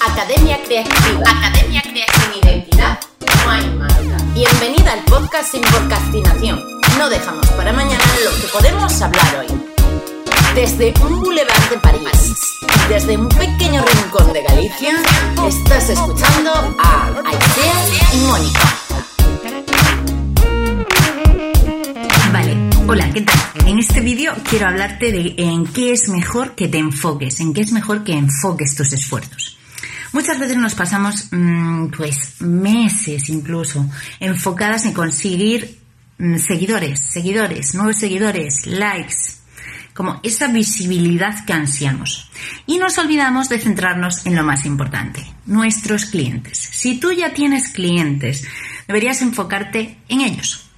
Academia Creativa. Academia Creativa. Sin identidad no hay marca. Bienvenida al podcast sin procrastinación. No dejamos para mañana lo que podemos hablar hoy. Desde un boulevard de París, desde un pequeño rincón de Galicia, estás escuchando a Aisea y Mónica. Vale, hola, ¿qué tal? En este vídeo quiero hablarte de en qué es mejor que te enfoques, en qué es mejor que enfoques tus esfuerzos. Muchas veces nos pasamos, mm, pues, meses incluso enfocadas en conseguir mm, seguidores, seguidores, nuevos seguidores, likes, como esa visibilidad que ansiamos. Y nos olvidamos de centrarnos en lo más importante, nuestros clientes. Si tú ya tienes clientes, deberías enfocarte en ellos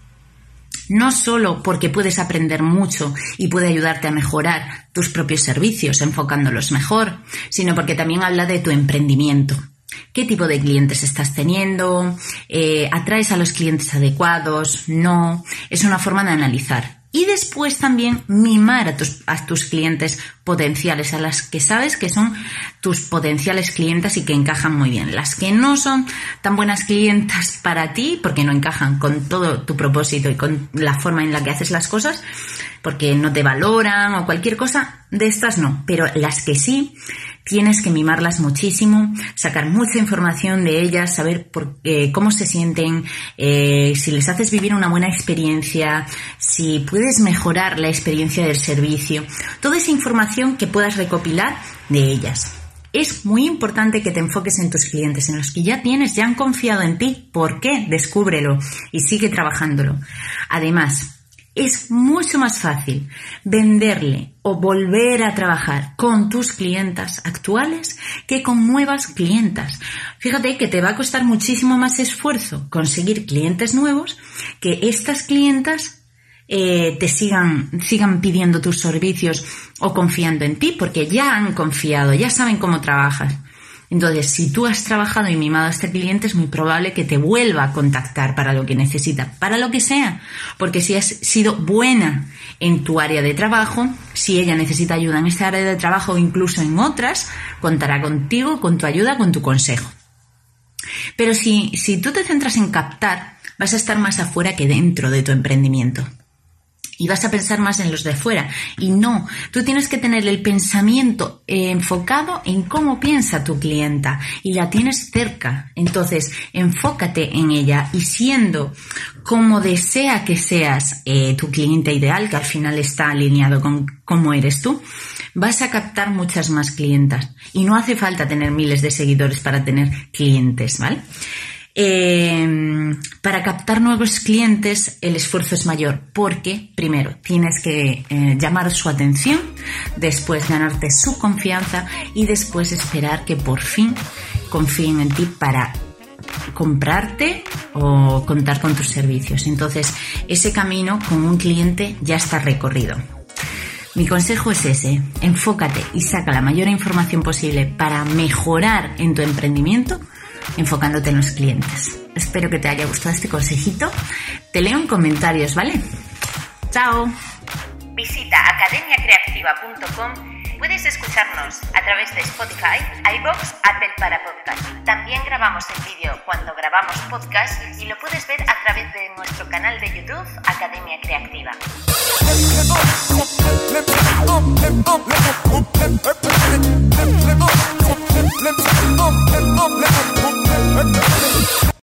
no solo porque puedes aprender mucho y puede ayudarte a mejorar tus propios servicios enfocándolos mejor, sino porque también habla de tu emprendimiento. ¿Qué tipo de clientes estás teniendo? Eh, ¿Atraes a los clientes adecuados? No. Es una forma de analizar y después también mimar a tus, a tus clientes potenciales, a las que sabes que son tus potenciales clientas y que encajan muy bien. Las que no son tan buenas clientas para ti, porque no encajan con todo tu propósito y con la forma en la que haces las cosas, porque no te valoran o cualquier cosa, de estas no. Pero las que sí, tienes que mimarlas muchísimo, sacar mucha información de ellas, saber por, eh, cómo se sienten, eh, si les haces vivir una buena experiencia, si puedes mejorar la experiencia del servicio, toda esa información que puedas recopilar de ellas. Es muy importante que te enfoques en tus clientes, en los que ya tienes, ya han confiado en ti. ¿Por qué? Descúbrelo y sigue trabajándolo. Además, es mucho más fácil venderle o volver a trabajar con tus clientas actuales que con nuevas clientas. Fíjate que te va a costar muchísimo más esfuerzo conseguir clientes nuevos que estas clientas eh, te sigan, sigan pidiendo tus servicios o confiando en ti porque ya han confiado, ya saben cómo trabajas. Entonces, si tú has trabajado y mimado a este cliente, es muy probable que te vuelva a contactar para lo que necesita, para lo que sea. Porque si has sido buena en tu área de trabajo, si ella necesita ayuda en esta área de trabajo o incluso en otras, contará contigo, con tu ayuda, con tu consejo. Pero si, si tú te centras en captar, vas a estar más afuera que dentro de tu emprendimiento y vas a pensar más en los de fuera. Y no, tú tienes que tener el pensamiento enfocado en cómo piensa tu clienta y la tienes cerca. Entonces, enfócate en ella y siendo como desea que seas eh, tu cliente ideal, que al final está alineado con cómo eres tú, vas a captar muchas más clientas. Y no hace falta tener miles de seguidores para tener clientes, ¿vale? Eh, para captar nuevos clientes el esfuerzo es mayor porque, primero, tienes que eh, llamar su atención, después ganarte su confianza y después esperar que por fin confíen en ti para comprarte o contar con tus servicios. Entonces, ese camino con un cliente ya está recorrido. Mi consejo es ese, enfócate y saca la mayor información posible para mejorar en tu emprendimiento enfocándote en los clientes. Espero que te haya gustado este consejito. Te leo en comentarios, ¿vale? Chao. Visita academiacreativa.com. Puedes escucharnos a través de Spotify, iBox, Apple para podcast. También grabamos el vídeo cuando grabamos podcast y lo puedes ver a través de nuestro canal de YouTube Academia Creativa.